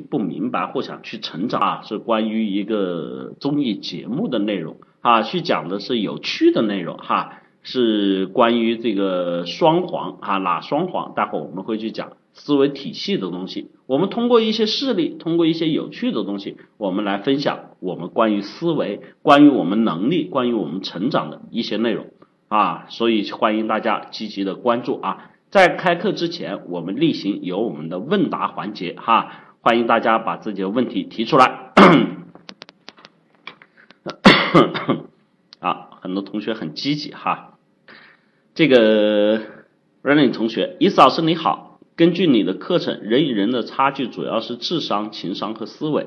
不明白或想去成长啊，是关于一个综艺节目的内容啊，去讲的是有趣的内容哈，是关于这个双簧啊，哪双簧？待会儿我们会去讲思维体系的东西。我们通过一些事例，通过一些有趣的东西，我们来分享我们关于思维、关于我们能力、关于我们成长的一些内容啊，所以欢迎大家积极的关注啊。在开课之前，我们例行有我们的问答环节哈，欢迎大家把自己的问题提出来。啊，很多同学很积极哈。这个 Running 同学，伊思老师你好。根据你的课程，人与人的差距主要是智商、情商和思维。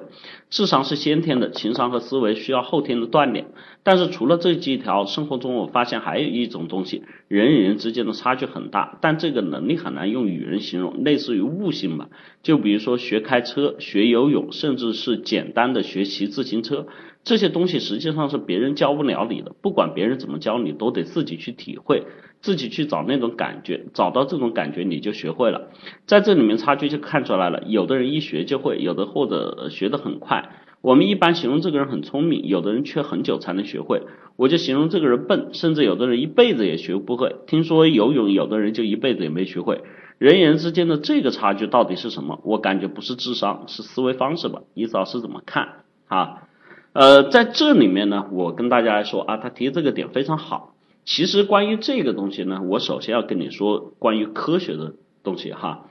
智商是先天的，情商和思维需要后天的锻炼。但是除了这几条，生活中我发现还有一种东西，人与人之间的差距很大，但这个能力很难用语言形容，类似于悟性吧。就比如说学开车、学游泳，甚至是简单的学骑自行车，这些东西实际上是别人教不了你的，不管别人怎么教你，都得自己去体会。自己去找那种感觉，找到这种感觉你就学会了，在这里面差距就看出来了。有的人一学就会，有的或者学得很快。我们一般形容这个人很聪明，有的人却很久才能学会。我就形容这个人笨，甚至有的人一辈子也学不会。听说游泳，有的人就一辈子也没学会。人与人之间的这个差距到底是什么？我感觉不是智商，是思维方式吧？你老师怎么看啊？呃，在这里面呢，我跟大家来说啊，他提这个点非常好。其实关于这个东西呢，我首先要跟你说关于科学的东西哈。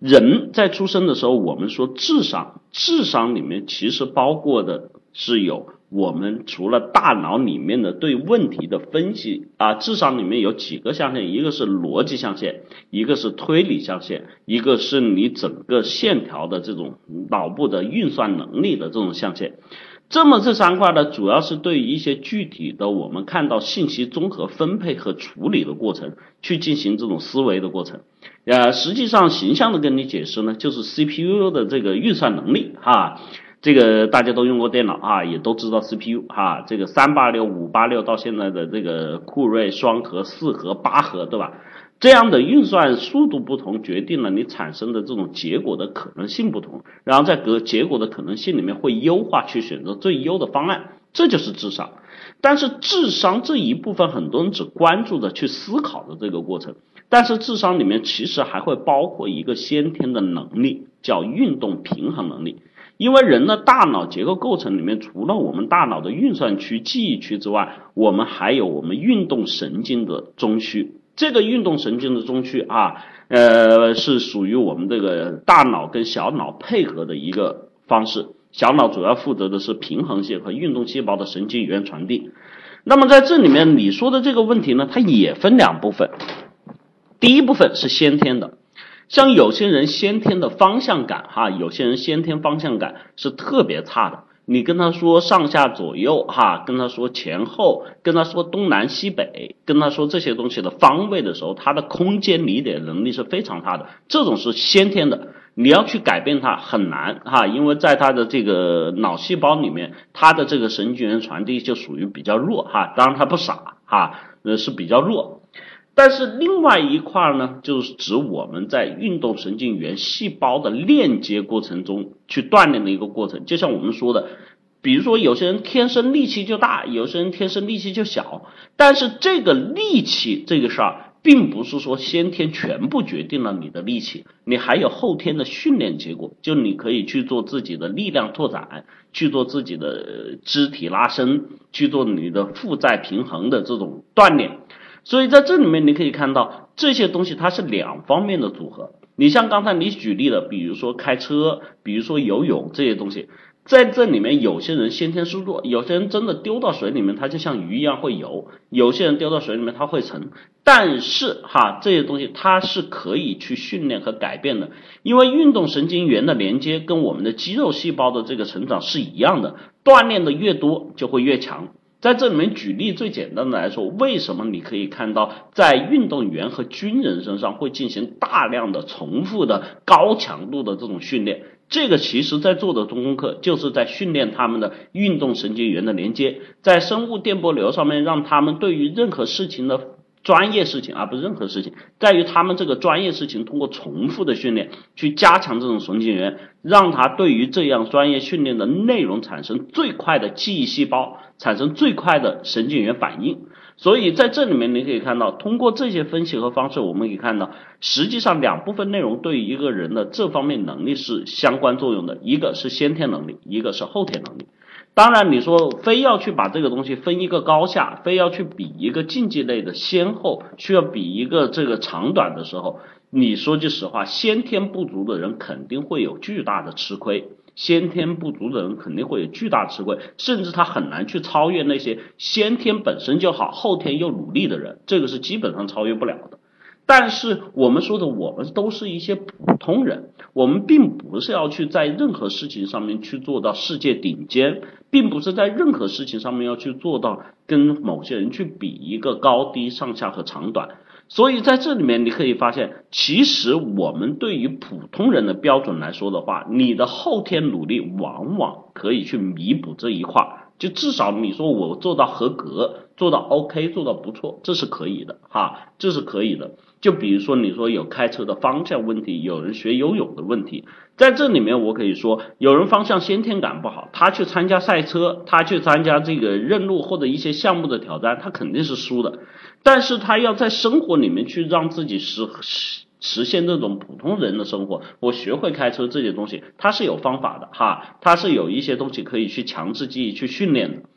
人在出生的时候，我们说智商，智商里面其实包括的是有我们除了大脑里面的对问题的分析啊，智商里面有几个象限，一个是逻辑象限，一个是推理象限，一个是你整个线条的这种脑部的运算能力的这种象限。这么这三块呢，主要是对于一些具体的我们看到信息综合分配和处理的过程，去进行这种思维的过程。呃，实际上形象的跟你解释呢，就是 CPU 的这个运算能力哈。这个大家都用过电脑啊，也都知道 CPU 哈。这个三八六、五八六到现在的这个酷睿双核、四核、八核，对吧？这样的运算速度不同，决定了你产生的这种结果的可能性不同，然后在个结果的可能性里面会优化去选择最优的方案，这就是智商。但是智商这一部分很多人只关注的去思考的这个过程，但是智商里面其实还会包括一个先天的能力，叫运动平衡能力。因为人的大脑结构构成里面，除了我们大脑的运算区、记忆区之外，我们还有我们运动神经的中枢。这个运动神经的中区啊，呃，是属于我们这个大脑跟小脑配合的一个方式。小脑主要负责的是平衡性和运动细胞的神经元传递。那么在这里面，你说的这个问题呢，它也分两部分。第一部分是先天的，像有些人先天的方向感哈，有些人先天方向感是特别差的。你跟他说上下左右哈，跟他说前后，跟他说东南西北，跟他说这些东西的方位的时候，他的空间理解能力是非常差的。这种是先天的，你要去改变他很难哈，因为在他的这个脑细胞里面，他的这个神经元传递就属于比较弱哈。当然他不傻哈，呃是比较弱。但是另外一块呢，就是指我们在运动神经元细胞的链接过程中去锻炼的一个过程。就像我们说的，比如说有些人天生力气就大，有些人天生力气就小。但是这个力气这个事儿，并不是说先天全部决定了你的力气，你还有后天的训练结果。就你可以去做自己的力量拓展，去做自己的肢体拉伸，去做你的负载平衡的这种锻炼。所以在这里面你可以看到这些东西它是两方面的组合。你像刚才你举例的，比如说开车，比如说游泳这些东西，在这里面有些人先天是弱，有些人真的丢到水里面他就像鱼一样会游，有些人丢到水里面他会沉。但是哈这些东西它是可以去训练和改变的，因为运动神经元的连接跟我们的肌肉细胞的这个成长是一样的，锻炼的越多就会越强。在这里面举例最简单的来说，为什么你可以看到在运动员和军人身上会进行大量的重复的高强度的这种训练？这个其实在做的中功课就是在训练他们的运动神经元的连接，在生物电波流上面让他们对于任何事情的专业事情，而不是任何事情，在于他们这个专业事情通过重复的训练去加强这种神经元，让他对于这样专业训练的内容产生最快的记忆细胞，产生最快的神经元反应。所以在这里面你可以看到，通过这些分析和方式，我们可以看到，实际上两部分内容对于一个人的这方面能力是相关作用的，一个是先天能力，一个是后天能力。当然，你说非要去把这个东西分一个高下，非要去比一个竞技类的先后，需要比一个这个长短的时候，你说句实话，先天不足的人肯定会有巨大的吃亏，先天不足的人肯定会有巨大吃亏，甚至他很难去超越那些先天本身就好，后天又努力的人，这个是基本上超越不了的。但是我们说的，我们都是一些普通人，我们并不是要去在任何事情上面去做到世界顶尖，并不是在任何事情上面要去做到跟某些人去比一个高低上下和长短。所以在这里面你可以发现，其实我们对于普通人的标准来说的话，你的后天努力往往可以去弥补这一块。就至少你说我做到合格，做到 OK，做到不错，这是可以的哈，这是可以的。就比如说你说有开车的方向问题，有人学游泳的问题，在这里面我可以说，有人方向先天感不好，他去参加赛车，他去参加这个认路或者一些项目的挑战，他肯定是输的。但是他要在生活里面去让自己实实。实现这种普通人的生活，我学会开车这些东西，它是有方法的哈，它是有一些东西可以去强制记忆去训练的。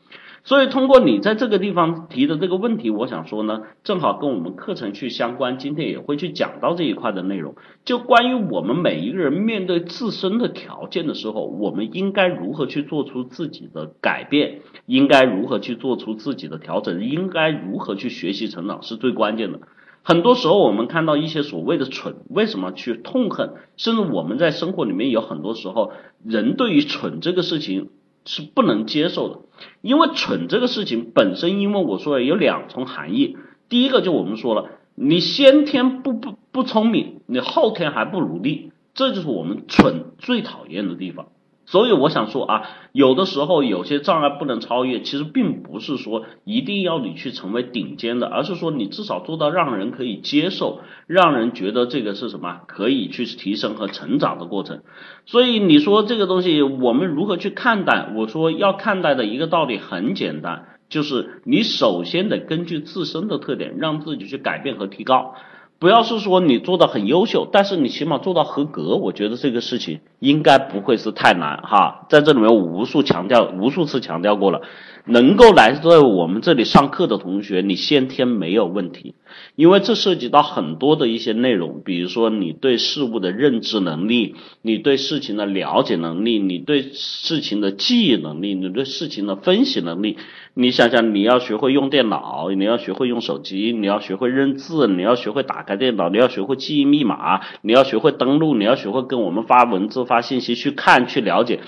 所以通过你在这个地方提的这个问题，我想说呢，正好跟我们课程去相关，今天也会去讲到这一块的内容。就关于我们每一个人面对自身的条件的时候，我们应该如何去做出自己的改变，应该如何去做出自己的调整，应该如何去学习成长，是最关键的。很多时候，我们看到一些所谓的蠢，为什么去痛恨？甚至我们在生活里面有很多时候，人对于蠢这个事情是不能接受的，因为蠢这个事情本身，因为我说有两重含义。第一个就我们说了，你先天不不不聪明，你后天还不努力，这就是我们蠢最讨厌的地方。所以我想说啊，有的时候有些障碍不能超越，其实并不是说一定要你去成为顶尖的，而是说你至少做到让人可以接受，让人觉得这个是什么可以去提升和成长的过程。所以你说这个东西我们如何去看待？我说要看待的一个道理很简单，就是你首先得根据自身的特点，让自己去改变和提高。不要是说你做的很优秀，但是你起码做到合格，我觉得这个事情应该不会是太难哈。在这里面我无数强调，无数次强调过了。能够来在我们这里上课的同学，你先天没有问题，因为这涉及到很多的一些内容，比如说你对事物的认知能力，你对事情的了解能力，你对事情的记忆能力，你对事情的分析能力。你想想，你要学会用电脑，你要学会用手机，你要学会认字，你要学会打台电脑，你要学会记忆密码，你要学会登录，你要学会跟我们发文字、发信息去看、去了解。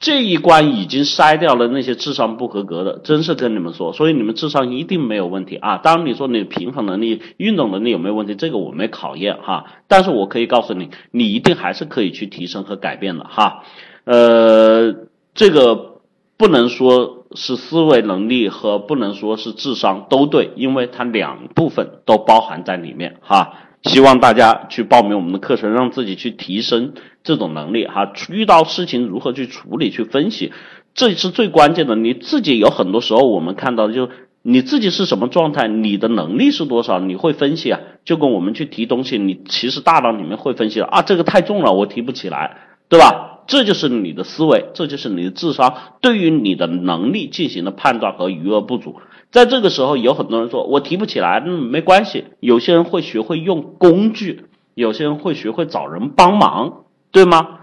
这一关已经筛掉了那些智商不合格的，真是跟你们说，所以你们智商一定没有问题啊。当然你说你平衡能力、运动能力有没有问题，这个我没考验哈。但是我可以告诉你，你一定还是可以去提升和改变的哈。呃，这个不能说是思维能力和不能说是智商都对，因为它两部分都包含在里面哈。希望大家去报名我们的课程，让自己去提升这种能力哈。遇到事情如何去处理、去分析，这是最关键的。你自己有很多时候，我们看到就你自己是什么状态，你的能力是多少，你会分析啊。就跟我们去提东西，你其实大脑里面会分析啊，这个太重了，我提不起来，对吧？这就是你的思维，这就是你的智商对于你的能力进行了判断和余额不足。在这个时候，有很多人说我提不起来，嗯，没关系。有些人会学会用工具，有些人会学会找人帮忙，对吗？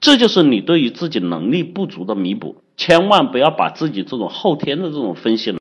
这就是你对于自己能力不足的弥补。千万不要把自己这种后天的这种分析。